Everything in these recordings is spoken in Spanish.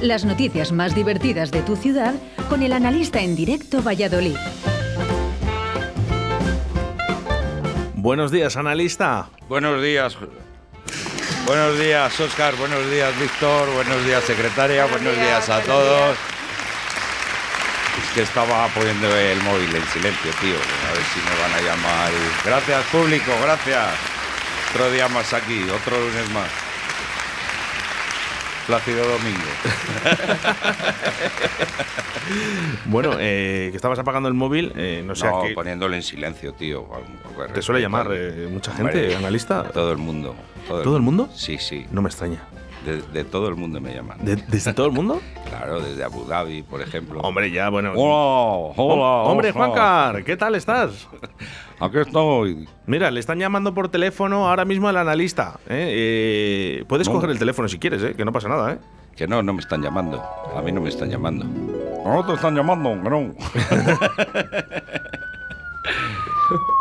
Las noticias más divertidas de tu ciudad con el analista en directo Valladolid. Buenos días, analista. Buenos días. Buenos días, Oscar. Buenos días, Víctor. Buenos días, secretaria. Buenos, días, a todos. Es que estaba poniendo el móvil en silencio, tío. A ver si me van a llamar. Gracias, público. Gracias. Otro día más aquí. Otro lunes más. Plácido Domingo. bueno, eh, que estabas apagando el móvil, eh, no sé no, qué... poniéndolo en silencio, tío. ¿Te suele llamar eh, mucha gente, analista? Todo el mundo. ¿Todo, el, mundo? Sí, sí. No me extraña. De, todo el mundo me llaman. ¿Desde todo el mundo? Claro, desde Abu Dhabi, por ejemplo. Hombre, ya, bueno. Hola, hola. Hombre, Juancar, ¿qué tal estás? Aquí estoy. Mira, le están llamando por teléfono ahora mismo al analista. ¿eh? puedes coger el teléfono si quieres, ¿eh? que no pasa nada. ¿eh? Que no, no me están llamando. A mí no me están llamando. No te están llamando, no.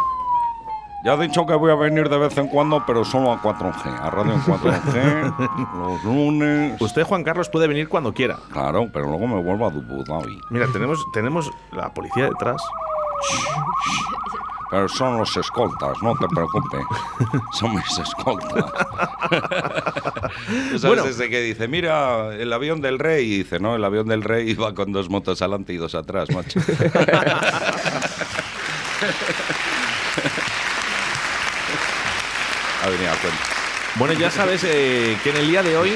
Ya he dicho que voy a venir de vez en cuando, pero solo a 4G, a radio en 4G, los lunes. Usted, Juan Carlos, puede venir cuando quiera. Claro, pero luego me vuelvo a Abu Dhabi. Mira, tenemos, tenemos la policía detrás. Pero son los escoltas, no te preocupes. son mis escoltas. ¿Sabes bueno. ese que dice, mira, el avión del rey? Y dice, no, el avión del rey iba con dos motos adelante y dos atrás, macho. ha venido a cuenta. Bueno, ya sabes eh, que en el día de hoy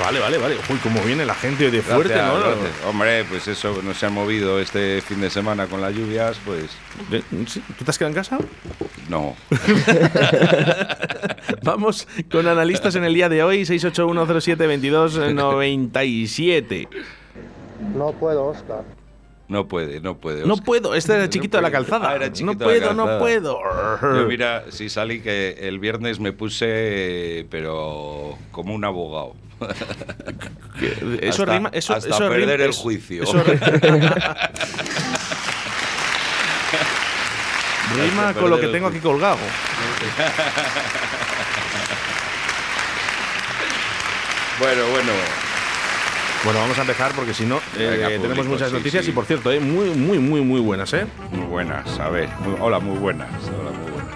Vale, vale, vale. Uy, cómo viene la gente de fuerte, ¿no? Hombre, pues eso, no se ha movido este fin de semana con las lluvias, pues. ¿Tú te has quedado en casa? No. Vamos con analistas en el día de hoy, 681072297. No puedo, Oscar. No puede, no puede. No puedo, este era chiquito de la calzada. Ah, era no puedo, no puedo. Yo mira, si salí que el viernes me puse, pero como un abogado. Eso hasta, rima. Eso, hasta eso perder rima, el juicio. Eso rima con lo que tengo aquí colgado. bueno, bueno. Bueno, vamos a empezar porque si no, eh, Venga, tenemos público, muchas sí, noticias sí. y por cierto, eh, muy, muy, muy, muy buenas, ¿eh? Muy buenas, a ver. muy- hola, muy buenas. Hola, muy buenas.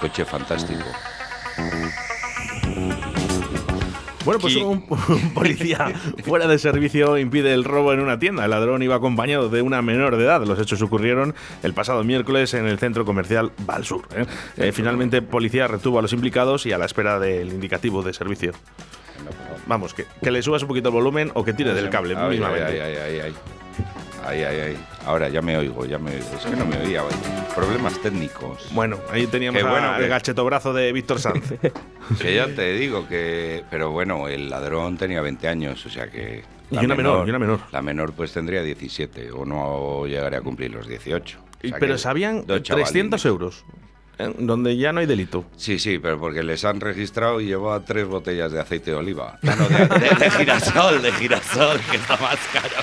Coche fantástico. Bueno, pues un, un policía fuera de servicio impide el robo en una tienda. El ladrón iba acompañado de una menor de edad. Los hechos ocurrieron el pasado miércoles en el centro comercial Valsur. ¿eh? Eh, finalmente, policía retuvo a los implicados y a la espera del indicativo de servicio. Vamos, que, que le subas un poquito el volumen o que tire del cable Ay, mismamente. Ay, ay, ay, ay. Ay, ay, ay. Ahora ya me oigo, ya me oigo. Es que no me oía hoy. Problemas técnicos. Bueno, ahí teníamos Qué bueno a- que- el gachetobrazo de Víctor Sanz. Que ya te digo que. Pero bueno, el ladrón tenía 20 años, o sea que. Y una menor, y una menor. La menor pues tendría 17 o no llegaría a cumplir los 18. O sea Pero que sabían dos 300 chavalines. euros. Donde ya no hay delito. Sí, sí, pero porque les han registrado y llevaba tres botellas de aceite de oliva. No, de, de- de girasol, de girasol, que está más caro.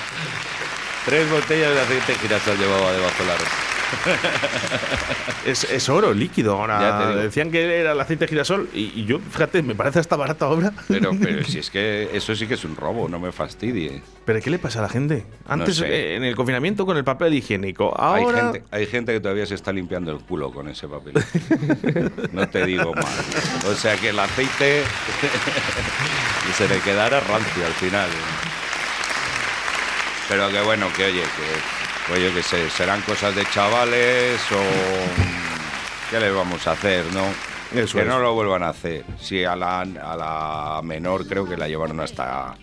Tres botellas de aceite de girasol llevaba debajo de la ropa. Es, es oro líquido. Ahora decían que era el aceite de girasol y, y yo, fíjate, me parece hasta barata obra. Pero, pero si es que eso sí que es un robo, no me fastidie. ¿Pero qué le pasa a la gente? Antes, sé. eh, en el confinamiento, con el papel higiénico. Hay Ahora. gente, hay gente que todavía se está limpiando el culo con ese papel. no te digo más. O sea que el aceite se le quedará rancio al final. Pero que bueno, que oye, que oye, que se, serán cosas de chavales o qué le vamos a hacer, ¿no? Eso que es. no lo vuelvan a hacer. Sí, a la, a la menor creo que la llevaron hasta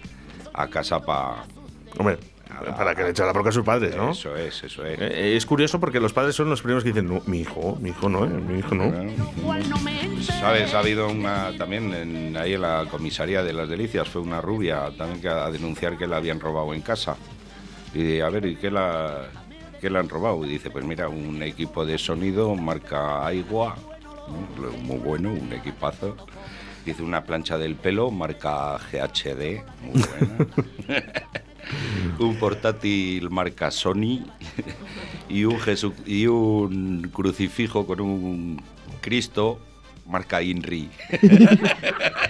a casa para Hombre, para que le echen la bronca a sus padres, ¿no? Eso es, eso es. Eh, es curioso porque los padres son los primeros que dicen: no, mi hijo, mi hijo no, eh, mi hijo no. ¿Sabes? Ha habido una también en- ahí en la comisaría de las Delicias, fue una rubia también que a denunciar que la habían robado en casa. Y a ver, ¿y qué la, qué la han robado? Y dice, pues mira, un equipo de sonido marca Aigua, muy bueno, un equipazo. Dice una plancha del pelo marca GHD, muy buena. un portátil marca Sony y un, Jesu- y un crucifijo con un Cristo marca INRI.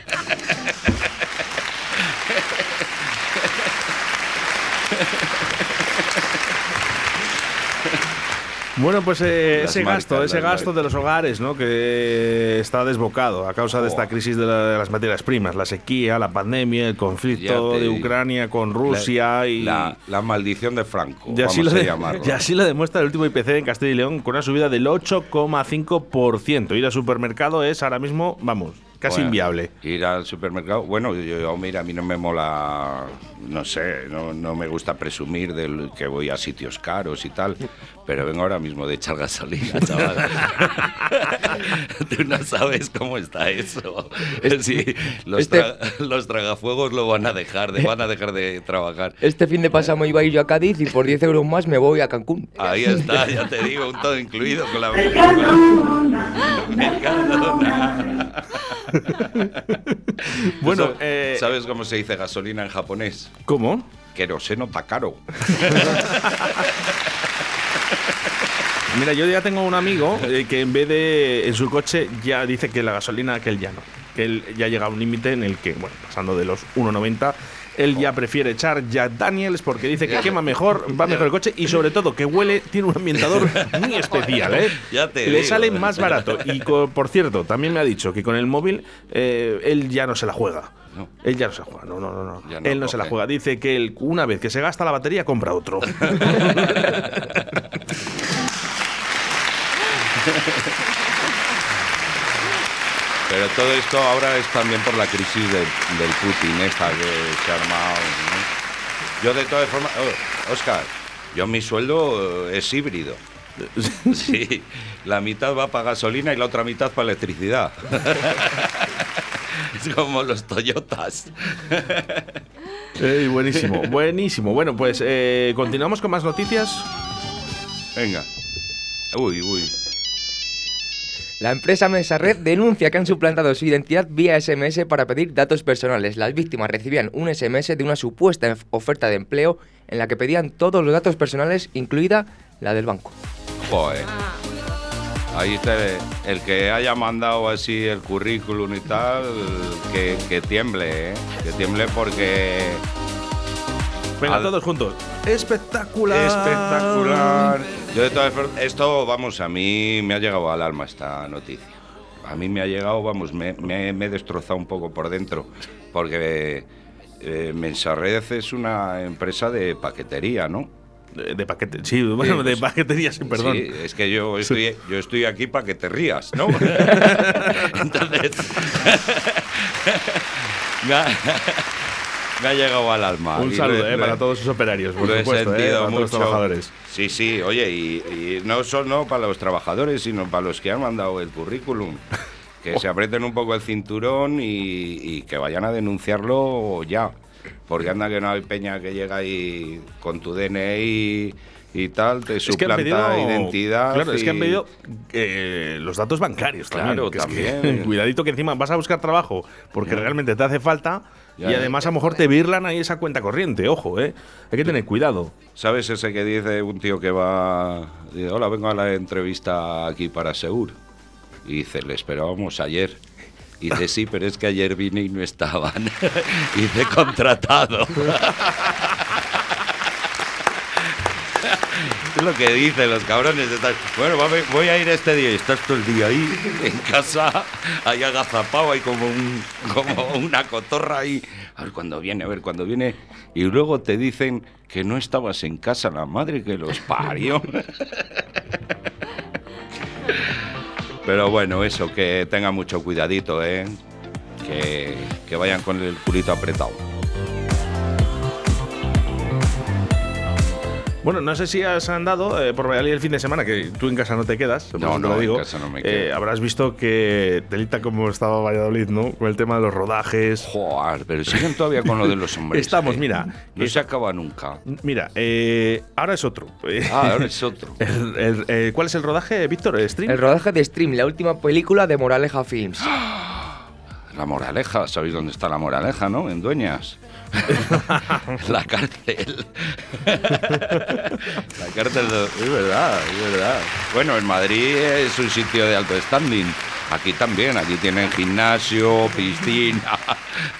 Bueno, pues eh, ese marcas, gasto, ese gasto de los hogares, ¿no? Que está desbocado a causa de esta crisis de, la- de las materias primas, la sequía, la pandemia, el conflicto te de. Ucrania con Rusia y La, la maldición de Franco, y así, vamos lo a de- llamarlo. y así lo demuestra el último IPC en Castilla y León con una subida del 8,5%. Ir al supermercado es ahora mismo, vamos, casi Bueno, inviable. Ir al supermercado, bueno, yo, yo, mira, a mí no me mola, no sé, no, no me gusta presumir del que voy a sitios caros y tal, pero vengo ahora mismo de echar gasolina, chaval. Tú no sabes cómo está eso. Sí, los, este- tra- los tragafuegos lo van a dejar, de, van a dejar de trabajar. Este fin de pasado iba a ir yo a Cádiz y por 10 euros más me voy a Cancún. Ahí está, ya te digo, un todo incluido con la Mercadona. Mercadona. Bueno, ¿Sabes- eh, ¿sabes cómo se dice gasolina en japonés? ¿Cómo? Queroseno takaro. Mira, yo ya tengo un amigo eh, que en vez de en su coche ya dice que la gasolina que él ya no, que él ya llega a un límite en el que, bueno, pasando de los 1,90, él ya prefiere echar Jack Daniels porque dice que quema mejor, va mejor el coche y sobre todo que huele, tiene un ambientador muy especial, ¿eh? Ya te Le digo. sale más barato y por cierto, también me ha dicho que con el móvil eh, él ya no se la juega. No. Él ya no se la juega, no, no, no, no. Él no se la juega. Dice que él, una vez que se gasta la batería, compra otro. todo esto ahora es también por la crisis de- del Putin, esta que se ha armado. ¿no? Yo de todas formas, oh, Oscar, yo mi sueldo eh, es híbrido. Sí, la mitad va para gasolina y la otra mitad para electricidad. Es como los Toyotas. Ey, buenísimo, buenísimo. Bueno, pues eh, continuamos con más noticias. Venga. Uy, uy. La empresa Mesa Red denuncia que han suplantado su identidad vía SMS para pedir datos personales. Las víctimas recibían un SMS de una supuesta of- oferta de empleo en la que pedían todos los datos personales, incluida la del banco. Joder. Ahí está el, el que haya mandado así el currículum y tal, que, que tiemble, ¿eh? Que tiemble porque... Venga, Al- todos juntos. Espectacular. Espectacular. Yo de todas formas, esto, vamos, a mí me ha llegado al alma esta noticia. A mí me ha llegado, vamos, me, me- me he destrozado un poco por dentro, porque eh, Mensarred es una empresa de paquetería, ¿no? De, de paquete, sí, bueno, de pues- paquetería, sí, perdón. Sí, es que yo estoy, yo estoy aquí para que te rías, ¿no? Entonces, me ha, llegado al alma. Un Y saludo he- eh, he- para todos sus operarios, por lo he supuesto, eh, sentido para todos los mucho. trabajadores. Sí, sí, oye, y, y no solo para los trabajadores, sino para los que han mandado el currículum. Que se aprieten un poco el cinturón y, y que vayan a denunciarlo ya. Porque anda que no hay peña que llega ahí con tu DNI y tal, te Es que han suplanta pedido identidad. Claro, es que han y- pedido eh, los datos bancarios también. Claro, que es que, también. cuidadito que encima vas a buscar trabajo porque realmente te hace falta Ya, y además a lo mejor te virlan ahí esa cuenta corriente. Ojo, eh. Hay que tener cuidado. ¿Sabes ese que dice un tío que va... dice, Hola, vengo a la entrevista aquí para Segur. Y dice, le esperábamos ayer. Y dice, sí, pero es que ayer vine y no estaban. Y dice, contratado. Es lo que dicen los cabrones. bueno, voy a ir este día y estás todo el día ahí en casa, ahí agazapado, ahí como, un, como una cotorra ahí. A ver cuándo viene, a ver cuándo viene. Y luego te dicen que no estabas en casa, la madre que los parió. Pero bueno, eso, que tengan mucho cuidadito, ¿eh? Que, que vayan con el culito apretado. Bueno, no sé si has andado eh, por Valladolid el fin de semana, que tú en casa no te quedas. No, no, lo en casa no me Eh, quedo. habrás visto que delita como estaba Valladolid, ¿no? Con el tema de los rodajes. Joder, pero siguen todavía con lo de los hombres. Estamos, ¿eh? mira, No se acaba nunca. Mira, eh, ahora es otro. Ah, ahora es otro. El- el- ¿Cuál es el rodaje, Víctor? ¿El stream? El rodaje de Stream, la última película de Moraleja Films. La moraleja, ¿sabéis dónde está la moraleja, no? En Dueñas. la cárcel. la cárcel de... Es verdad, es verdad. Bueno, en Madrid es un sitio de alto standing. Aquí también, aquí tienen gimnasio, piscina.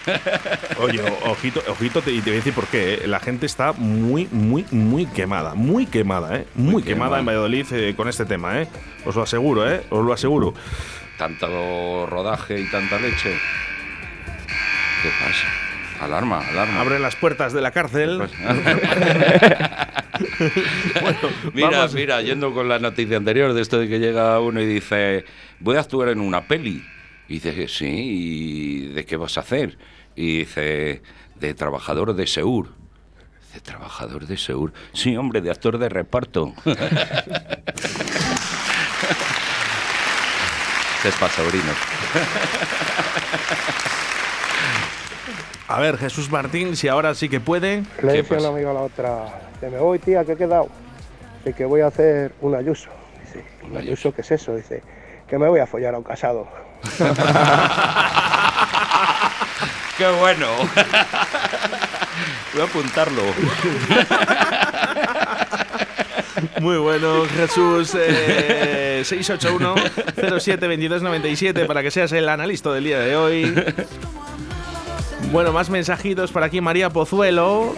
Oye, ojito, ojito, te, y te voy a decir por qué. ¿eh? La gente está muy, muy, muy quemada. Muy quemada, ¿eh? Muy, Muy quemada quemada. en Valladolid eh, con este tema, ¿eh? Os lo aseguro, ¿eh? Os lo aseguro. Tanto rodaje y tanta leche. ¿Qué pasa? Alarma, alarma. Abren las puertas de la cárcel. Pues- mira, vamos. mira, yendo con la noticia anterior de esto de que llega uno y dice, voy a actuar en una peli. Y dice, sí, ¿y de qué vas a hacer? Y dice, de trabajador de Seur. De trabajador de Seur. Sí, hombre, de actor de reparto. ¿Qué pasa, sobrino? A ver, Jesús Martín, si ahora sí que puede. Le ¿Qué decía pasa? una amiga a la otra, que me voy, tía, que he quedado. Dice que voy a hacer un ayuso. Dice, ¿un ayuso qué es eso? Dice, que me voy a follar a un casado. ¡Qué bueno! Voy a apuntarlo. Muy bueno, Jesús. Eh, 681-07-2297 para que seas el analista del día de hoy. Bueno, más mensajitos para aquí. María Pozuelo.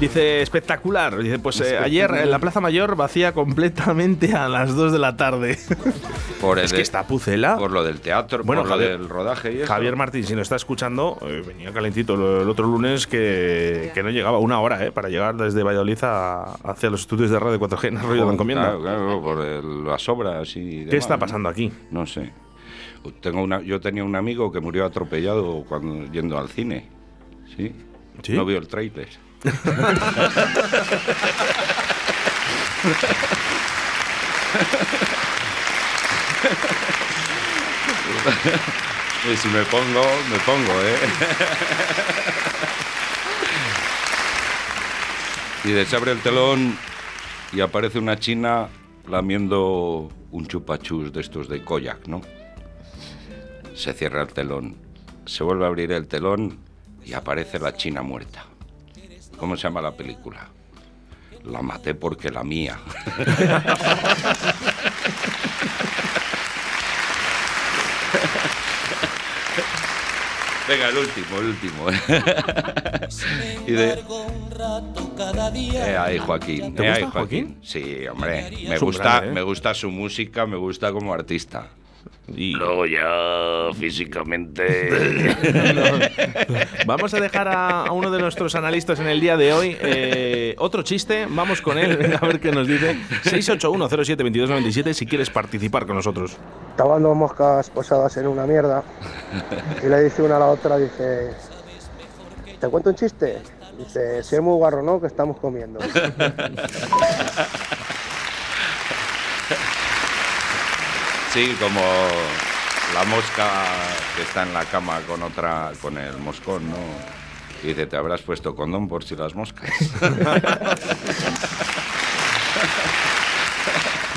Dice, espectacular. Dice, pues eh, ayer en la Plaza Mayor vacía completamente a las 2 de la tarde. Por el es que está Pucela. Por lo del teatro, Bueno, por lo del rodaje y eso. Javier Martín, si nos está escuchando, eh, venía calentito el, otro lunes que, que no llegaba una hora eh, para llegar desde Valladolid a- hacia los estudios de radio 4G en Arroyo de la Encomienda. Claro, claro, por el- las obras y ¿Qué está ¿no? pasando aquí? No sé. Tengo una, yo tenía un amigo que murió atropellado cuando yendo al cine. ¿Sí? ¿Sí? No vio el trailer. y si me pongo, me pongo, ¿eh? y de se abre el telón y aparece una china lamiendo un chupachus de estos de koyak, ¿no? Se cierra el telón, se vuelve a abrir el telón y aparece la china muerta. ¿Cómo se llama la película? La maté porque la mía. Venga, el último, el último. y de... Eh, ahí, Joaquín. ¿Te Eh, gusta ahí, Joaquín? Sí, hombre. Me gusta, grande, ¿eh? me gusta su música, me gusta como artista. Y Luego ya físicamente. vamos a dejar a, a uno de nuestros analistas en el día de hoy. Eh, otro chiste, vamos con él, a ver qué nos dice. 681072297 si quieres participar con nosotros. Estaban dos moscas posadas en una mierda y le dice una a la otra, dice, ¿te cuento un chiste? Dice, si es muy guarro, ¿no? Que estamos comiendo. Sí, como la mosca que está en la cama con otra, con el moscón, ¿no? Y dice, te habrás puesto condón por si las moscas.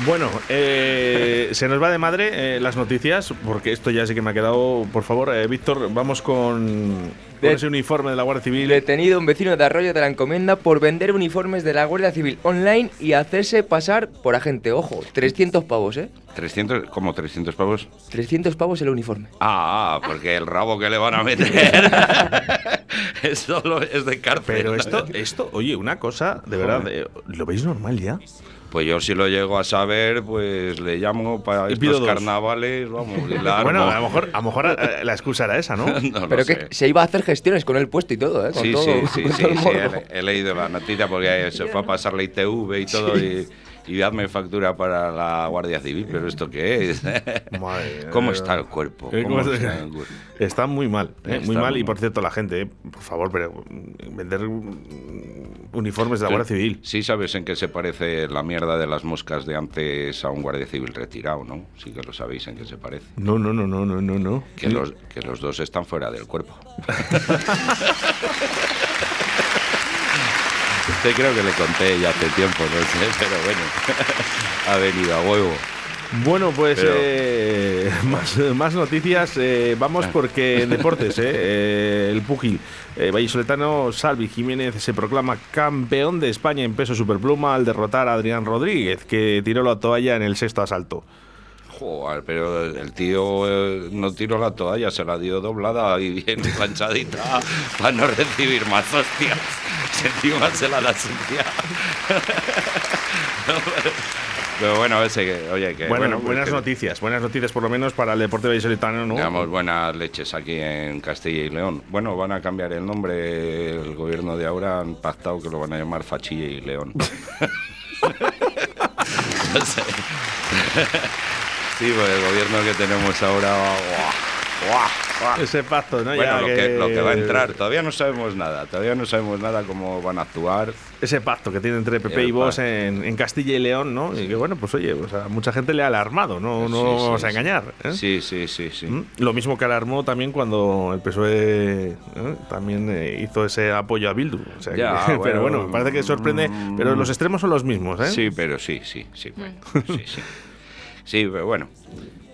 Bueno, eh, se nos va de madre eh, las noticias, porque esto ya sí que me ha quedado. Por favor, eh, Víctor, vamos con, con De- ese uniforme de la Guardia Civil. Detenido un vecino de Arroyo de la Encomienda por vender uniformes de la Guardia Civil online y hacerse pasar por agente. Ojo, 300 pavos, ¿eh? 300, ¿cómo 300 pavos? 300 pavos el uniforme. Ah, ah, porque el rabo que le van a meter es solo es de cárcel. Pero esto, esto, oye, una cosa, de verdad, eh, ¿lo veis normal ya? Pues yo si lo llego a saber, pues le llamo para Y estos carnavales, vamos, y la Bueno, a lo mejor, a lo mejor eh, la excusa era esa, ¿no? No lo Pero sé. que se iba a hacer gestiones con el puesto y todo, ¿eh? Con Sí, todo, sí, sí, con sí, he, he leído la noticia porque se fue a pasar la ITV y todo y, y hazme factura para la Guardia Civil, pero ¿esto qué es? Madre ¿Cómo está el cuerpo? Eh, ¿Cómo ¿cómo está? está el cuerpo? Está muy mal, eh, Está muy mal. Y por cierto, la gente, eh, por favor, pero mm, vender mm, uniformes de la Guardia Civil. Sí sabes en qué se parece la mierda de las moscas de antes a un guardia civil retirado, ¿no? Sí que lo sabéis en qué se parece. No, no, no, no, no, no, no. Que los, que los dos están fuera del cuerpo. Te creo que le conté ya hace tiempo, no sé, pero bueno, ha venido a huevo. Bueno, pues Pero- eh, más, más noticias. eh, vamos porque en deportes, eh, el pugil vallisoletano Salvi Jiménez se proclama campeón de España en peso superpluma al derrotar a Adrián Rodríguez, que tiró la toalla en el sexto asalto. Joder, pero el, el tío eh, no tiró la toalla, se la dio doblada y bien planchadita para no recibir más hostias. Encima se la da sucia. Pero bueno, ese que, oye, que Bueno, bueno, pues buenas que noticias, buenas noticias por lo menos para el deporte vallisoletano, ¿no? Tengamos buenas leches aquí en Castilla y León. Bueno, van a cambiar el nombre, el gobierno de ahora han pactado que lo van a llamar Fachilla y León. No sé. Sí, pues el gobierno que tenemos ahora. ¡guau! ¡guau! ¡guau! Ese pacto, ¿no? Bueno, Ya lo, que, lo que va a entrar, todavía no sabemos nada, todavía no sabemos nada cómo van a actuar. Ese pacto que tiene entre PP y vos en, en Castilla y León, ¿no? Y que bueno, pues oye, sea, mucha gente le ha alarmado, no, no Sí, sí, vamos a sí. engañar. ¿eh? Sí, sí, sí, sí. ¿Mm? Lo mismo que alarmó también cuando el PSOE ¿eh? también eh, hizo ese apoyo a Bildu. O sea Ya, que- pero bueno, bueno, parece que sorprende, mm, pero los extremos son los mismos, ¿eh? Sí, pero sí, sí, sí, bueno, sí, sí. Sí, pero bueno.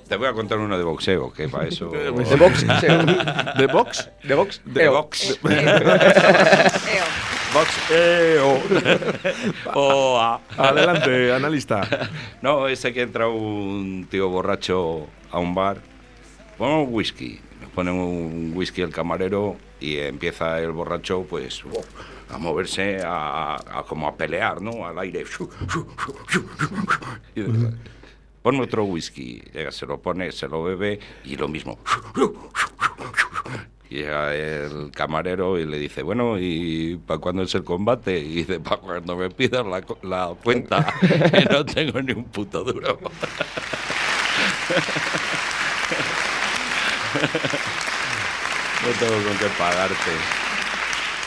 Te voy a contar uno de boxeo, que para eso. De box. ¿De box? De box. De box. Eo. Boxeo. Oa. Adelante, analista. No, ese que entra un tío borracho a un bar, pone un whisky, le pone un whisky el camarero y empieza el borracho pues a moverse, a, a- como a pelear, ¿no? Al aire. Y Ponme otro whisky, llega, se lo pone, se lo bebe y lo mismo. Llega el camarero y le dice, bueno, ¿y para cuándo es el combate? Y dice, para cuando me pidas la, cuenta, que no tengo ni un puto duro. No tengo con qué pagarte.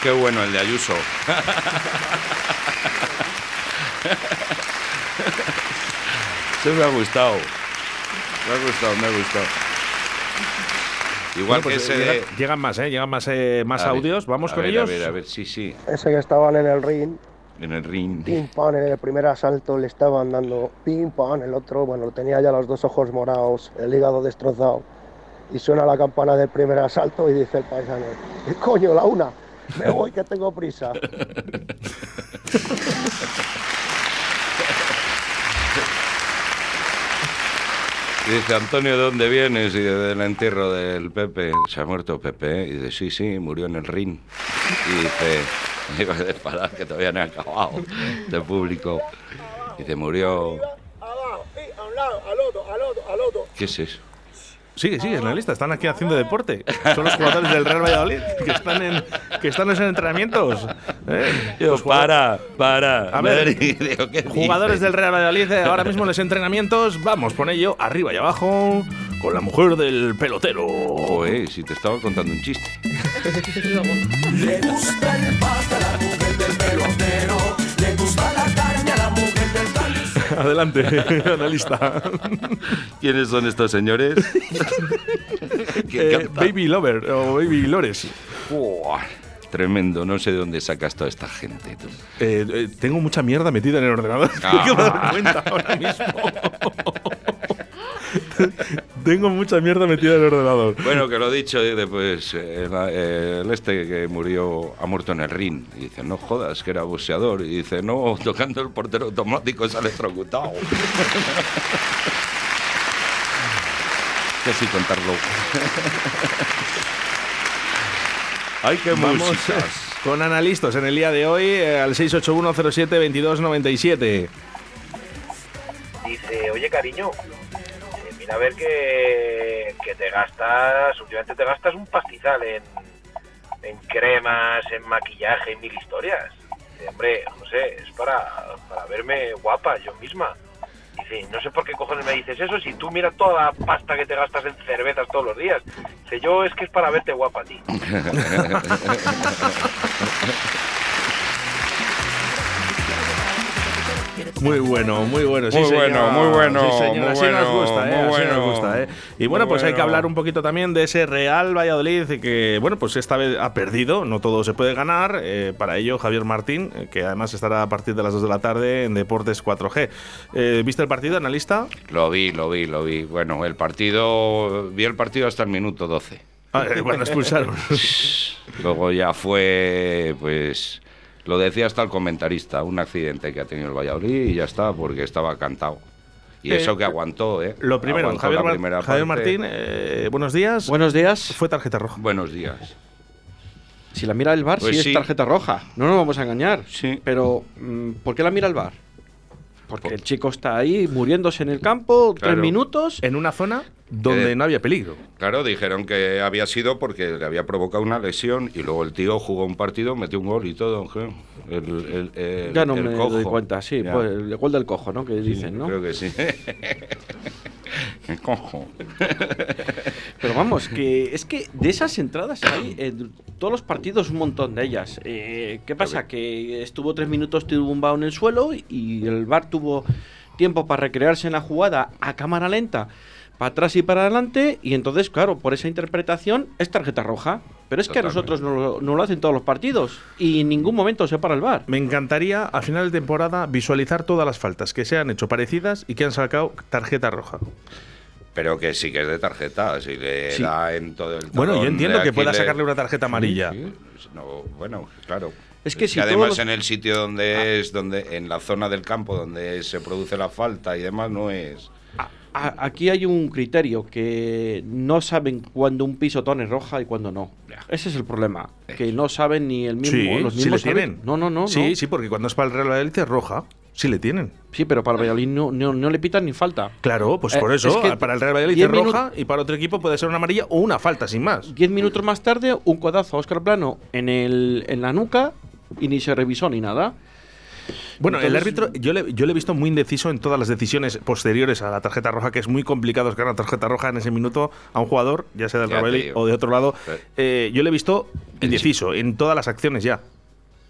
Qué bueno el de Ayuso. Se me ha gustado. Me ha gustado, me ha gustado. Igual Bueno, que pues, ese eh, de... llegan, más, ¿eh? Llegan más, eh, más A ver, audios. Vamos a con ver, ellos. A ver, a ver, sí, sí. Ese que estaban en el ring, En el ring. pim pam, en el primer asalto le estaban dando pim pam, el otro, bueno, tenía ya los dos ojos morados, el hígado destrozado. Y suena la campana del primer asalto y dice el paisano, "¿Qué coño, la una? Me voy que tengo prisa. Dice Antonio, ¿de dónde vienes? Y del entierro del Pepe. Se ha muerto Pepe. Y dice, sí, sí, murió en el ring. Y dice, digo, de parar, que todavía no he acabado de público. Dice, murió. ¿Qué es eso? Sigue, sigue, en la lista. Están aquí haciendo deporte. Son los jugadores del Real Valladolid que están en, que están en entrenamientos. ¿eh? Yo, para, para. A ver, digo, ¿qué Jugadores dices? del Real Valladolid eh, ahora mismo en los entrenamientos. Vamos con ello, arriba y abajo, con la mujer del pelotero. Joder, si te estaba contando un chiste. Le gusta el pasta a la mujer del pelotero. Adelante, analista. ¿Quiénes son estos señores? ¿Qué Eh? Baby Lover o Baby Lores. Tremendo, no sé de dónde sacas toda esta gente. tú. Eh, eh, tengo mucha mierda metida en el ordenador. Ah. Dar cuenta ahora mismo. Tengo mucha mierda metida en el ordenador. Bueno, que lo dicho, dice, pues el, el este que murió ha muerto en el ring. Y dice, no jodas, que era boxeador. Y dice, no, tocando el portero automático se ha electrocutado. que así contarlo. Ay, qué Vamos músicas. con analistas en el día de hoy eh, al 681072297. dice, oye cariño, ver que, que te gastas, últimamente te gastas un pastizal en, en cremas, en maquillaje, en mil historias. Dice, hombre, José, es para, para verme guapa yo misma. Dice, no sé por qué cojones me dices eso si tú miras toda la pasta que te gastas en cervezas todos los días. Dice, yo es que es para verte guapa a ti. Muy bueno, muy bueno. Sí, Muy señor. bueno, muy bueno, Sí, señor. muy Así bueno, nos gusta, ¿eh? Así bueno. nos gusta, ¿eh? Y bueno, pues hay que hablar un poquito también de ese Real Valladolid que, bueno, pues esta vez ha perdido. No todo se puede ganar. Eh, para ello, Javier Martín, eh, que además estará a partir de las 2 de la tarde en Deportes 4G. Eh, ¿Viste el partido, analista? Lo vi, lo vi, lo vi. Bueno, el partido, vi el partido hasta el minuto 12. Ah, eh, bueno, expulsaron. Luego ya fue, pues, lo decía hasta el comentarista, un accidente que ha tenido el Valladolid y ya está, porque estaba cantado. Y Eh, eso que aguantó, ¿eh? Lo primero, Aguantó Javier, la Mar- primera Javier parte. Martín, eh, buenos días. Buenos días. Fue tarjeta roja. Buenos días. Si la mira el bar, Pues sí, sí. es tarjeta roja. No nos vamos a engañar. Sí. Pero, mm, ¿por qué la mira el bar? Porque el chico está ahí muriéndose en el campo, Claro. tres minutos. En una zona donde Eh, no había peligro. Claro, dijeron que había sido porque le había provocado una lesión y luego el tío jugó un partido, metió un gol y todo. El, el- el- Ya no el me cojo. doy cuenta, sí, Ya. pues el gol del cojo, ¿no? Que Sí, dicen, ¿no? Creo que sí. el cojo. Pero vamos, que es que de esas entradas hay en todos los partidos un montón de ellas. Eh, ¿Qué pasa? Que estuvo tres minutos tumbado en el suelo y el VAR tuvo tiempo para recrearse en la jugada a cámara lenta, para atrás y para adelante, y entonces, claro, por esa interpretación es tarjeta roja. Pero es que a nosotros no lo, no lo hacen todos los partidos y en ningún momento se para el VAR. Me encantaría a final de temporada visualizar todas las faltas que se han hecho parecidas y que han sacado tarjeta roja. Pero que sí que es de tarjeta, si le Sí. da en todo el Bueno, yo entiendo que pueda sacarle una tarjeta amarilla. Sí, sí. No, bueno, claro. Es que si además los- en el sitio donde es, donde en la zona del campo donde se produce la falta y demás no es. A- aquí hay un criterio que no saben cuándo un pisotón es roja y cuándo no. Ese es el problema, que no saben ni el mismo, Sí, los sí le mismos tienen. No, no, no. Sí, no. sí, porque cuando es para el Real Valladolid es roja. Sí le tienen. Sí, pero para el Valladolid no, no, no le pitan ni falta. Claro, pues Eh, por eso, es que para el Real Valladolid es roja y para otro equipo puede ser una amarilla o una falta, sin más. Diez minutos más tarde, un codazo a Oscar Plano en, el, en la nuca y ni se revisó ni nada. Bueno, el árbitro, yo le, yo le he visto muy indeciso en todas las decisiones posteriores a la tarjeta roja, que es muy complicado sacar una tarjeta roja en ese minuto a un jugador, ya sea del digo. o de otro lado. Eh, yo le he visto indeciso en todas las acciones ya.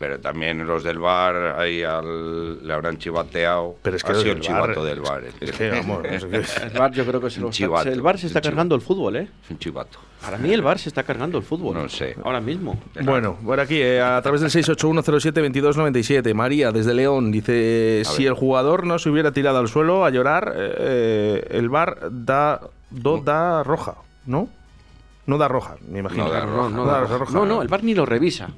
Pero también los del bar ahí al, le habrán chivateado. Pero es que ha sido el chivato del bar. Es que, vamos, es que- El VAR yo creo que se lo chivato, El VAR se está cargando el fútbol, ¿eh? Es un chivato. Para mí el VAR se está cargando el fútbol. No sé. Ahora mismo. Bueno, por aquí, eh, a través del 681072297, María desde León dice, si el jugador no se hubiera tirado al suelo a llorar, eh, el bar da, do- da roja, ¿no? No da roja, me imagino. No da No, no, da roja. no, no, el VAR ni lo revisa.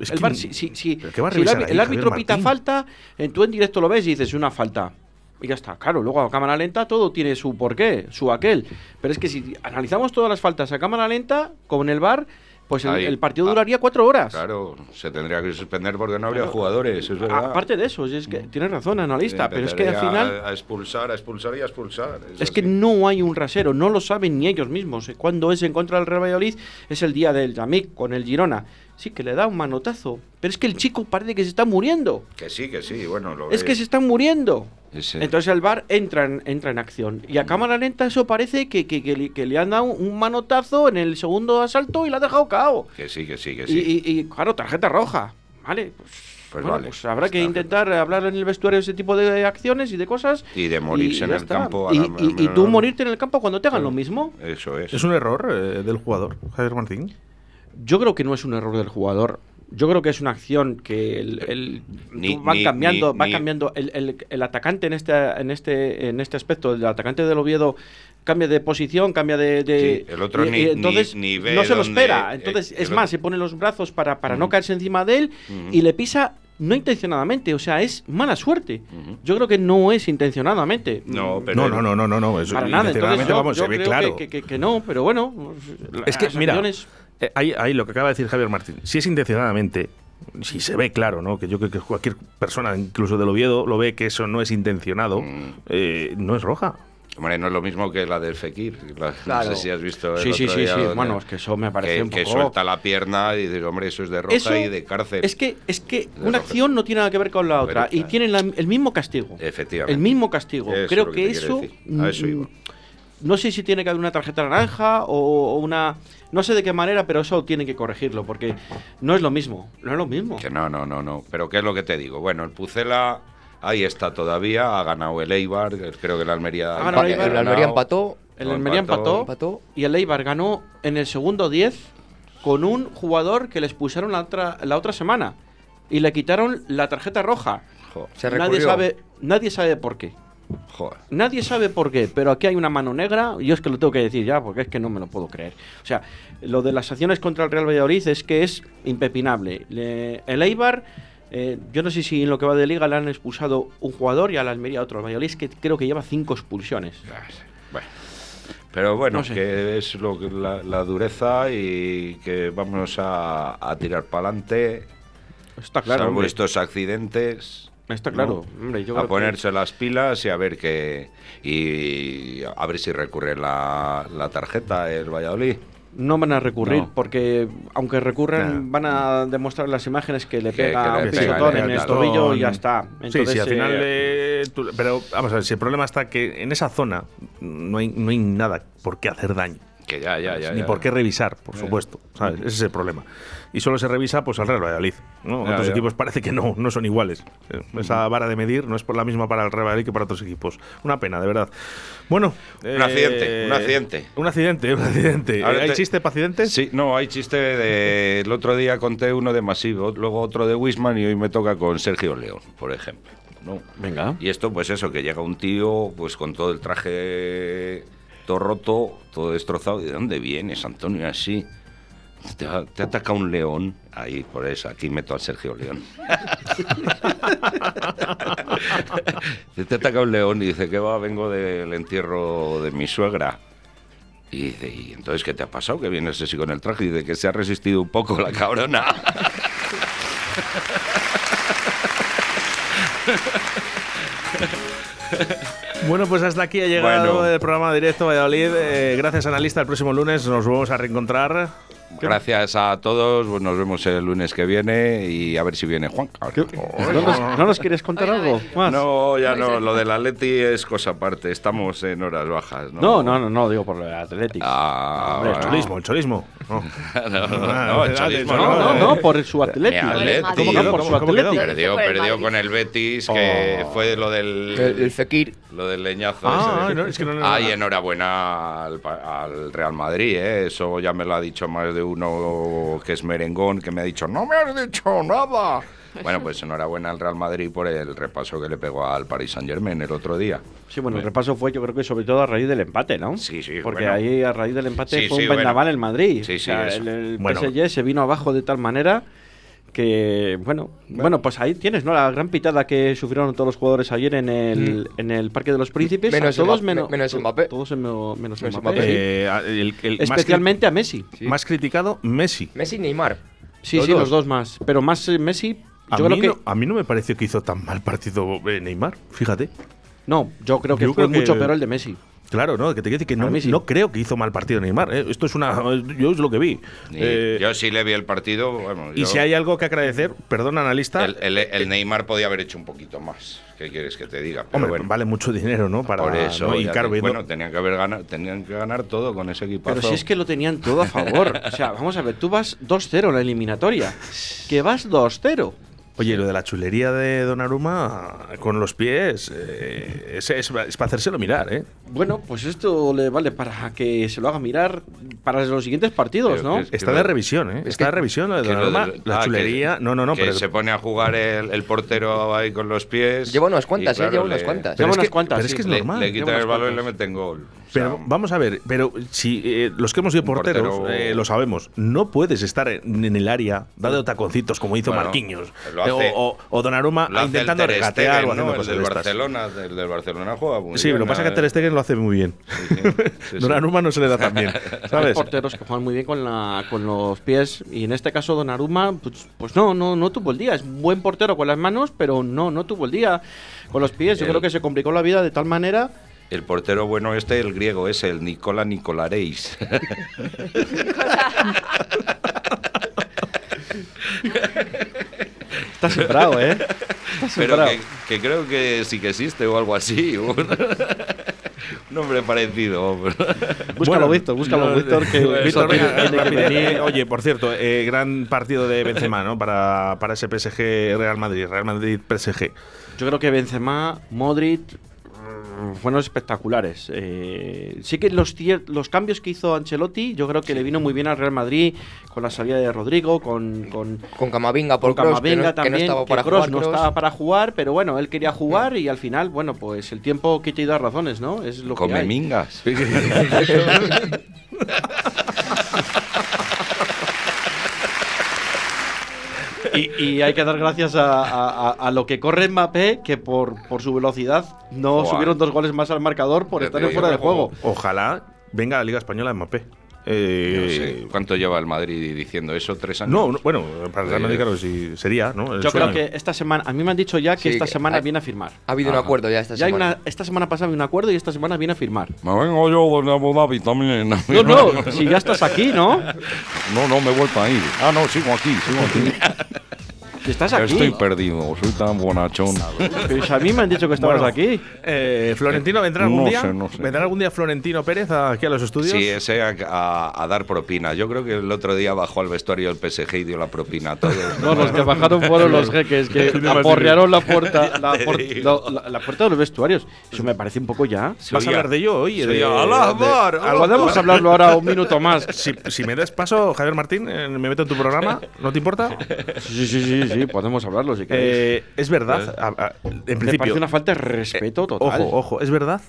Es el que- VAR, si, si, si- ¿Pero qué va a si el, árbitro- el pita falta, en tú en directo lo ves y dices una falta. Y ya está. Claro, luego a cámara lenta todo tiene su porqué, su aquel. Pero es que si analizamos todas las faltas a cámara lenta, como en el VAR, pues el, Ahí. el partido Ah, duraría cuatro horas. Claro, se tendría que suspender porque no habría Claro. jugadores, es verdad. Aparte de eso, es que tienes razón, analista, pero es que al final A, a expulsar, a expulsar y a expulsar. es que no hay un rasero, no lo saben ni ellos mismos. Cuando es en contra del Real Valladolid es el día del Yamik con el Girona. Sí, que le da un manotazo, pero es que el chico parece que se está muriendo. Que sí, que sí, bueno. Lo Es que se están muriendo. Ese- Entonces el VAR entra en, entra en acción. Y a cámara lenta eso parece que, que- que le- que le han dado un manotazo en el segundo asalto y la ha dejado cao. Que sí, que sí, que sí. y- y, claro, tarjeta roja. Vale, pues, Pues bueno, vale, pues habrá que está. intentar hablar en el vestuario de ese tipo de acciones y de cosas. Y de morirse en el está. campo a Y, la- y- y tú morirte en el campo cuando te hagan lo mismo. Eso es. Es un error eh, del jugador, Javier Martín. Yo creo que no es un error del jugador. Yo creo que es una acción que el, el- Ni- tú van ni- cambiando, ni- va ni- cambiando el, el- el atacante en este, en este, en este aspecto, el atacante del Oviedo cambia de posición, cambia de, de- Sí, el otro y- ni- entonces ni- ni ve no se lo espera. eh, Entonces, el es otro- más, se pone los brazos para, para no caerse encima de él y le pisa no intencionadamente, o sea, es mala suerte. Yo creo que no es intencionadamente. No, Mm, pero No, no, no, no, no, no. Eso, para nada. Entonces, yo, vamos, yo se ve claro. que, que- que no, pero bueno. Es que, las mira, eh, ahí, ahí lo que acaba de decir Javier Martín, si es intencionadamente, si se ve claro, ¿no? Que yo creo que cualquier persona, incluso del Oviedo, lo ve que eso no es intencionado, Mm. eh, no es roja. Hombre, no es lo mismo que la del Fekir. La- Claro. No sé si has visto. el Sí, sí, otro sí, día sí. Bueno, es que eso me parece que, un que poco- suelta la pierna y dices, hombre, eso es de roja Eso y de cárcel. Es que, es que De una roja. acción no tiene nada que ver con la otra y tienen la- el mismo castigo. Efectivamente. El mismo castigo. Eso Creo que, que eso. A eso mm, iba. No sé si tiene que haber una tarjeta naranja o, o una. No sé de qué manera, pero eso tienen que corregirlo porque no es lo mismo. No es lo mismo. Que no, no, no, no. Pero ¿qué es lo que te digo? Bueno, el Pucela ahí está todavía, ha ganado el Eibar, creo que la Almería... Ha ganado el El Eibar. Almería ganado. empató. El No, Almería empató, empató. y el Eibar ganó en el segundo 10 con un jugador que les pusieron la otra, la otra semana y le quitaron la tarjeta roja. Jo, Se nadie sabe, nadie sabe por qué. Joder. Nadie sabe por qué, pero aquí hay una mano negra, y yo es que lo tengo que decir ya, porque es que no me lo puedo creer. O sea, lo de las acciones contra el Real Valladolid es que es impepinable. Le- el Eibar Eh, yo no sé si en lo que va de liga le han expulsado un jugador y a la Almería otro. El Valladolid es que creo que lleva cinco expulsiones. Bueno. Pero bueno, No sé. que es lo que- la, la dureza y que vamos a, a tirar para adelante. Está claro, Salvo hombre. estos accidentes. Está claro, hombre, yo a creo que- ponerse las pilas y a ver qué. Y a ver si recurre la, la tarjeta el Valladolid. No van a recurrir No. porque, aunque recurran, Nah. van a demostrar las imágenes que le Que- pega que le un pisotón en el tobillo y ya está. sí, Entonces, sí, al final. eh, eh, tú- pero vamos a ver, si el problema está que en esa zona no hay, no hay nada por qué hacer daño. Que ya, ya, ya. Ni ya. por qué revisar, por Eh. supuesto. ¿sabes? Ese es el problema. Y solo se revisa pues al Real Valladolid. ¿no? Ya, Otros ya. equipos parece que no, no son iguales. Eh, Esa vara de medir no es por la misma para el Real Valladolid que para otros equipos. Una pena, de verdad. Bueno. Un accidente, un accidente. Un accidente, un accidente. Ahora ¿Hay te- chiste para accidentes? Sí, no, hay chiste de. El otro día conté uno de Masivo, luego otro de Wisman y hoy me toca con Sergio León, por ejemplo. ¿no? Venga. Y esto, pues eso, que llega un tío pues con todo el traje todo roto, todo destrozado. ¿De dónde vienes, Antonio? Así. Te te ha atacado un león. Ahí, por eso, aquí meto al Sergio León. te ha atacado un león y dice, ¿qué va? Vengo del entierro de mi suegra. Y dice, ¿y entonces qué te ha pasado? Que vienes así con el traje y dice que se ha resistido un poco la cabrona. Bueno, pues hasta aquí ha llegado Bueno. el programa directo Valladolid. Eh, gracias, analista. El próximo lunes nos volvemos a reencontrar. Gracias a todos, pues nos vemos el lunes que viene y a ver si viene Juan. ¿No nos, no nos quieres contar algo más? No, ya no, lo del Atleti es cosa aparte, estamos en horas bajas. No, No, no, no, no, digo por lo de Athletics. Ah, Hombre, el bueno. cholismo, el cholismo. No. no, no, Ah, no, no, no. no, no, por su Athletics. Mi Atleti. ¿Cómo no? Por su. Perdió, perdió con el Betis, que Oh. fue lo del... El, el Fekir. Lo del leñazo. Ah, ese. no, es que no- no- Ay, enhorabuena al, pa- al Real Madrid, ¿eh? Eso ya me lo ha dicho más de uno que es merengón, que me ha dicho, no me has dicho nada. Bueno, pues enhorabuena al Real Madrid por el repaso que le pegó al Paris Saint Germain el otro día. Sí, bueno, el repaso fue yo creo que sobre todo a raíz del empate, ¿no? Sí, sí, Porque bueno. ahí a raíz del empate Sí, fue sí, un bueno. vendaval en Madrid. Sí, O sí, sea, el, el Bueno. PSG se vino abajo de tal manera que, bueno, bueno, pues ahí tienes, ¿no? La gran pitada que sufrieron todos los jugadores ayer en el, en el Parque de los Príncipes. Menos a todos Mbappé- menos, menos Mbappé. Todos en- menos, Menos Mbappé. Mbappé. Eh, el- el más Especialmente a Messi. Más criticado, Messi. Messi y Neymar. Sí, Los sí, dos. los dos más. Pero más eh, Messi, A yo mí, creo que... no, a mí no me pareció que hizo tan mal partido eh, Neymar, fíjate. No, yo creo que Yo fue creo que- mucho peor el de Messi. Claro, no, que te quiero decir que no, sí. no creo que hizo mal partido Neymar. ¿eh? Esto es una. Yo es lo que vi. Eh, yo sí le vi el partido. Bueno, y yo- si hay algo que agradecer, perdón, analista. el, el- el Neymar podía haber hecho un poquito más. ¿Qué quieres que te diga? Pero hombre, bueno, vale mucho dinero, ¿no? Para, por eso. bueno, tenían que haber ganado, tenían que ganar todo con ese equipazo. Pero si es que lo tenían todo a favor. o sea, vamos a ver, tú vas 2-0 en la eliminatoria. Que vas 2-0. Oye, lo de la chulería de Donnarumma con los pies eh, es, es- es para hacérselo mirar, ¿eh? Bueno, pues esto le vale para que se lo haga mirar para los siguientes partidos, ¿no? que Está lo- de revisión, ¿eh? es Está que- de revisión lo de lo Donnarumma. del- la ah, que- chulería. no, no, no, que pero. se pone a jugar el, el portero ahí con los pies. Lleva unas cuantas, y ¿eh? Lleva unas le- cuantas. pero Lleva es unas que- cuantas, pero es sí. que es Le, normal. le Lleva quitan el balón y le meten gol. O Pero sea, vamos a ver, pero si eh, los que hemos sido porteros portero- eh, lo sabemos, no puedes estar en, en el área dando taconcitos como hizo Bueno, Marquinhos lo eh, hace- o, o, o Donnarumma hace intentando el regatear o haciendo ¿no? el cosas del de estas. Barcelona, el del Barcelona juega muy Sí, bien, lo que pasa es que a Ter Stegen lo hace muy bien. Sí, sí, sí. Donnarumma no se le da tan bien, Hay ¿sabes? porteros que juegan muy bien con, la, con los pies y en este caso Donnarumma pues, pues no, no, no tuvo el día. Es un buen portero con las manos, pero no, no tuvo el día con los pies. Yo El- creo que se complicó la vida de tal manera El portero bueno este, el griego, es el Nicola Nicolareis. Está sembrado, ¿eh? Está Pero que, que creo que sí que existe o algo así. Un, nombre parecido. Búscalo, Víctor, búscalo, no, Víctor, que Víctor, Víctor venga, que venir. Oye, por cierto, eh, gran partido de Benzema, ¿no? Para, para ese PSG Real Madrid, Real Madrid PSG. Yo creo que Benzema, Modric fueron espectaculares. Eh, sí que los, los cambios que hizo Ancelotti, yo creo que le vino muy bien al Real Madrid con la salida de Rodrigo, con, con, Con Camavinga por con Kroos, que no- Camavinga que no también, estaba para que Kroos jugar. no Kroos. estaba para jugar, pero bueno, él quería jugar y al final, bueno, pues el tiempo que te da razones, ¿no? Es lo que Come hay. mingas. Y, y hay que dar gracias a, a- a- a lo que corre Mbappé, que por, por su velocidad no subieron dos goles más al marcador por estar en fuera de juego. Ojalá venga la Liga Española de No Eh, sé, ¿Cuánto lleva el Madrid diciendo eso? ¿Tres años? no, no, bueno, para el Real Madrid Eh, claro sí sería, ¿no? El Yo creo que esta semana, a mí me han dicho ya que Sí, esta que semana hay- viene a firmar. Ha habido un acuerdo ya esta Ya hay semana. una, esta semana pasada había un acuerdo y esta semana viene a firmar. Me vengo yo de Abu Dhabi también. No, no, si ya estás aquí, ¿no? No, no me he vuelto a ir. Ah, no, sigo aquí, sigo aquí. Estás aquí. Estoy perdido, soy tan bonachón. Pero si a mí me han dicho que estabas Bueno, aquí. eh, Florentino, ¿vendrá algún No día? sé, no sé. ¿Vendrá algún día Florentino Pérez aquí a los estudios? Sí, ese a, a- a dar propina. Yo creo que el otro día bajó al vestuario del PSG y dio la propina a todos. No, los que bajaron fueron los jeques que aporrearon la puerta, la, por- lo- la- la puerta de los vestuarios. Eso me parece un poco ya. ¿Vas a hablar de ello hoy? De- "Alá, Alá, Podemos hablarlo ahora un minuto más. Si, si me das paso, Javier Martín, eh, me meto en tu programa, ¿no te importa? Sí, sí, sí, sí, podemos hablarlo si queréis. Eh, es verdad, a- a- en me principio. parece una falta de respeto total. Ojo, ojo, ¿es verdad?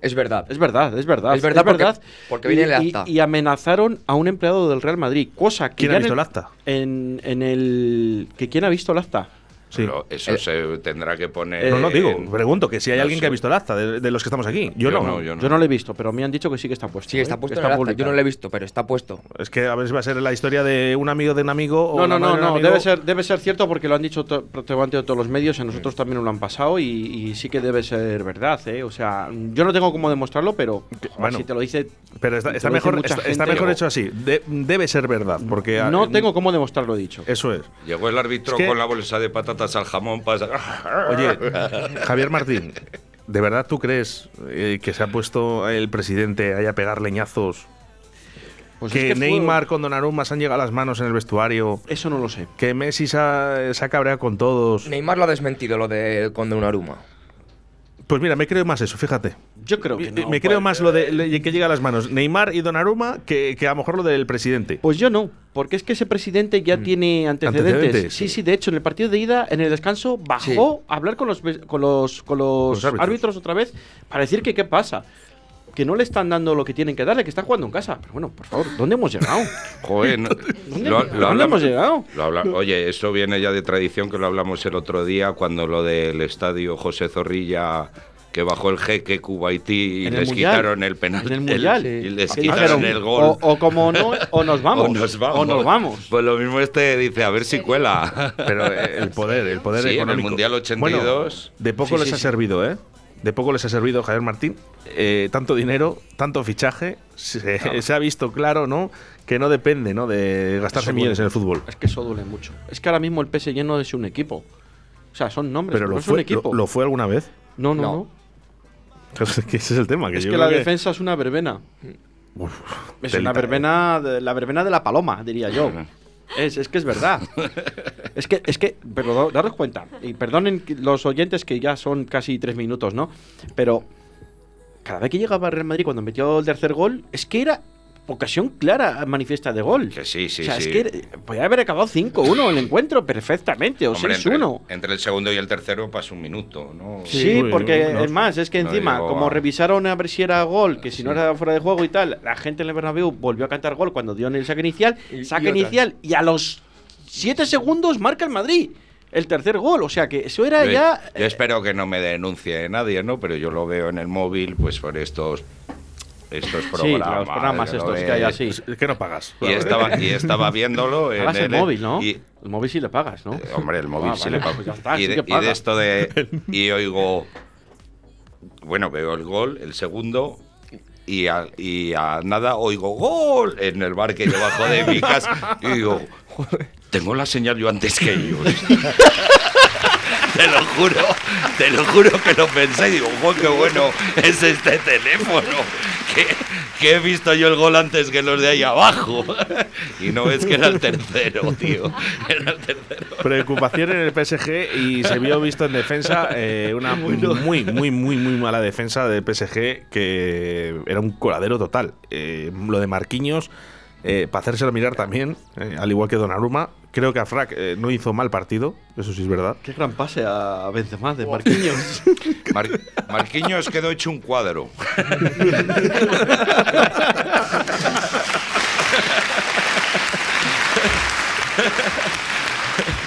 Es verdad. Es verdad, es verdad. Es verdad porque- porque viene el acta. Y, y amenazaron a un empleado del Real Madrid, cosa que ¿Quién ha en visto el- el acta? En, en el. que ¿Quién ha visto el acta? Sí. Pero eso Eh, se tendrá que poner. no, no, digo, en- pregunto que si hay no alguien que ha visto el acta de, de los que estamos aquí. Yo, no. yo no. Yo no lo he visto, pero me han dicho que sí que está puesto. Sí, ¿eh? está Que puesto en el acta. Yo no lo he visto, pero está puesto. Es que a ver si va a ser la historia de un amigo de un amigo o No, no, no, no, amigo. debe ser, debe ser cierto porque lo han dicho to- prácticamente todos los medios, a nosotros también nos lo han pasado y, y sí que debe ser verdad, ¿eh? O sea, yo no tengo cómo demostrarlo, pero joder, bueno, si te lo dice... Pero está, está mejor, está, está mejor hecho así. De- debe ser verdad, porque No eh, tengo cómo demostrarlo dicho. Eso es. Llegó el árbitro con la bolsa de patatas al jamón para. Oye, Javier Martín, ¿de verdad tú crees eh, que se ha puesto el presidente ahí a pegar leñazos? Pues que, es Neymar con Donnarumma se han llegado a las manos en el vestuario. Eso no lo sé. Que Messi se ha, se ha cabreado con todos. Neymar lo ha desmentido, lo de con Donnarumma. Pues mira, me creo más eso, fíjate. Yo creo que Me- no. me creo pues, más lo de le- que llega a las manos Neymar y Donnarumma que, que a lo mejor lo del presidente. Pues yo no, porque es que ese presidente ya tiene antecedentes. Antecedentes. Sí, sí, de hecho, en el partido de ida, en el descanso, bajó a hablar con los, con los, con los, Los árbitros. árbitros. otra vez para decir que qué pasa. Que no le están dando lo que tienen que darle, que están jugando en casa. Pero bueno, por favor, ¿dónde hemos llegado? Joder, no- ¿Dónde, lo, dónde lo hablamos- hemos llegado? lo habla- Oye, eso viene ya de tradición que lo hablamos el otro día cuando lo del estadio José Zorrilla que bajó el jeque Kuwaití y les Mundial. quitaron el penal. En el Mundial. y les quitaron dijeron, el gol. O, o como no, o nos vamos. O nos vamos. O nos vamos. Pues lo mismo este dice, a ver si cuela. Pero eh, el poder, el poder Sí, en el económico. Mundial 82. Bueno, de poco Sí, les sí, ha sí. servido, ¿eh? De poco les ha servido Javier Martín. Eh, tanto dinero, tanto fichaje. Se, se ha visto claro, ¿no? Que no depende, ¿no? De gastarse Eso millones duele. en el fútbol. Es que eso duele mucho. Es que ahora mismo el PSG no es un equipo. O sea, son nombres, Pero pero, lo es un fue, equipo. lo, lo fue alguna vez. no, no, No. no. Es que ese es el tema. Que Es yo que la defensa es una verbena. Uf, Es una verbena, de- la verbena de la paloma, diría yo. Es, es que es verdad. es que, es que, pero da- daros cuenta, y perdonen los oyentes que ya son casi tres minutos, ¿no? Pero cada vez que llegaba Real Madrid cuando metió el tercer gol, es que era ocasión clara, manifiesta de gol. Que sí, sí, o sea, sí. es que podía haber acabado 5-1 el encuentro perfectamente, o Hombre, 6-1. entre, entre el segundo y el tercero pasa un minuto, ¿no? Sí, Sí, porque no, es más, es que no encima, como a- revisaron a ver si era gol, que si no era fuera de juego y tal, la gente en el Bernabéu volvió a cantar gol cuando dio en el saque inicial, Y- saque y inicial, y a los 7 segundos marca el Madrid el tercer gol, o sea que eso era Yo- ya... Yo espero que no me denuncie nadie, ¿no? Pero yo lo veo en el móvil, pues por estos estos Sí, programas. los programas estos que hay así. Es que no pagas. Y estaba, y estaba viéndolo en Pagas el móvil, ¿no? y- el móvil sí le pagas, ¿no? eh, hombre, el móvil Ah, sí vale, le pago. pues ya está, y, sí de, que y paga. de esto de. Y oigo. Bueno, veo el gol, el segundo. Y a, y a nada oigo gol en el bar que hay debajo de mi casa. Y digo, "Joder, tengo la señal yo antes que ellos. te lo juro, te lo juro que lo pensé y digo, "Joder, qué bueno es este teléfono. Que, que he visto yo el gol antes que los de ahí abajo. y no es que era el tercero, tío. Era el tercero. Preocupación en el PSG y se vio visto en defensa eh, una muy, muy, muy, muy mala defensa del PSG que era un coladero total. Eh, lo de Marquinhos, eh, para hacérselo mirar también, eh, al igual que Donnarumma, creo que Afrak eh, no hizo mal partido, eso sí es verdad. Qué gran pase a Benzema de Marquinhos. Mar- Marquinhos quedó hecho un cuadro.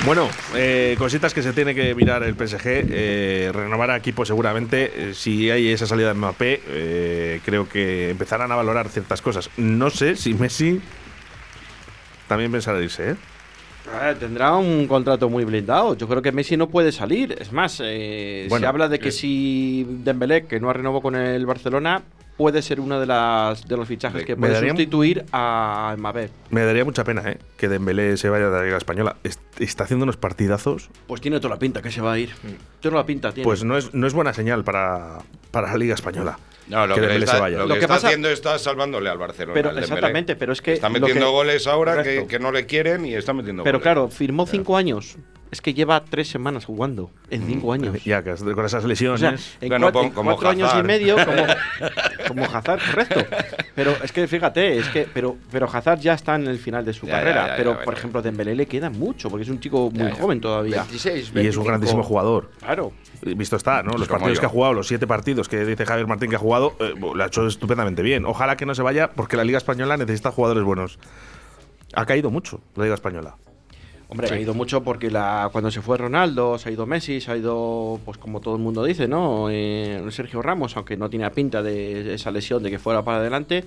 Bueno, eh, cositas que se tiene que mirar el PSG. Eh, renovar a equipo seguramente. Eh, si hay esa salida de Mbappé, eh, creo que empezarán a valorar ciertas cosas. No sé si Messi también pensará irse, ¿eh? Eh, tendrá un contrato muy blindado. Yo creo que Messi no puede salir. Es más, eh, Bueno, se habla de que eh. si Dembélé, que no ha renovado con el Barcelona, puede ser uno de las de los fichajes que puede sustituir a Mbappé. Me daría mucha pena, ¿eh? Que Dembélé se vaya de la Liga Española. Est- está haciendo unos partidazos. Pues tiene toda la pinta que se va a ir. Tiene la pinta, tiene. Pues no es, no es buena señal para, para la Liga Española. No, lo que, está, se vaya. lo Lo que que está pasa- haciendo está salvándole al Barcelona. Pero al exactamente, pero es que Está metiendo que- goles ahora que, que no le quieren y está metiendo Pero goles. claro, firmó cinco años. Es que lleva tres semanas jugando. En cinco años. Ya, que con esas O lesiones. sea, en, Bueno, cuatro, en como cuatro años y Hazard. medio, como, como Hazard, correcto. Pero es que fíjate, es que pero, pero Hazard ya está en el final de su Ya, carrera. ya, ya, pero, por ejemplo, Dembélé le queda mucho, porque es un chico muy Ya, ya. joven todavía. 26, y es un 25. grandísimo jugador. Claro. Visto está, ¿no? Los partidos yo. que ha jugado, los siete partidos que dice Javier Martín que ha jugado, eh, lo ha hecho estupendamente bien. Ojalá que no se vaya porque la Liga Española necesita jugadores buenos. Ha caído mucho la Liga Española. Hombre, ha ido mucho porque la, cuando se fue Ronaldo, se ha ido Messi, se ha ido, pues como todo el mundo dice, ¿no? Eh, Sergio Ramos, aunque no tenía pinta de esa lesión de que fuera para adelante.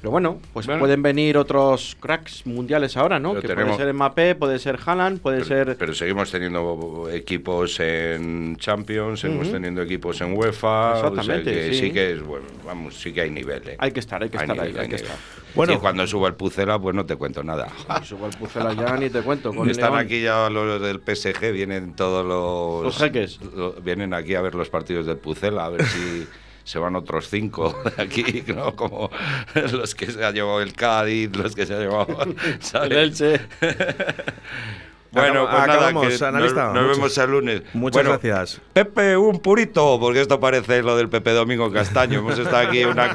Pero bueno, pues Bueno. pueden venir otros cracks mundiales ahora, ¿no? Pero que tenemos- puede ser Mbappé, puede ser Haaland, puede Pero, ser... pero seguimos teniendo equipos en Champions, seguimos teniendo equipos en UEFA. o sea Exactamente, que sí. sí. que es, bueno, vamos, sí que hay nivel. ¿eh? Hay que estar, hay que estar nivel, ahí, hay que nivel. estar. Bueno. Y cuando suba el Pucela, pues no te cuento nada. El Pucela ya ni te cuento. Con Están aquí ya los del PSG, vienen todos los. Los jeques. vienen aquí a ver los partidos del Pucela, a ver si se van otros cinco de aquí, ¿no? Como los que se ha llevado el Cádiz, los que se ha llevado. ¿sabes? El Elche. Bueno, pues nada, acabamos, que analista. nos, nos Muchas- vemos el lunes. Muchas Bueno, gracias. Pepe, un purito, porque esto parece lo del Pepe Domingo Castaño. Hemos estado aquí una.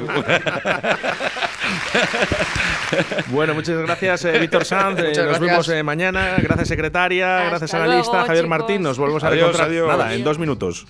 Bueno, muchas gracias, eh, Víctor Sanz. Eh, nos gracias. vemos eh, mañana. Gracias, secretaria. Hasta gracias, analista. luego, Javier chicos. Martín. Nos volvemos a adiós. nada, en dos minutos.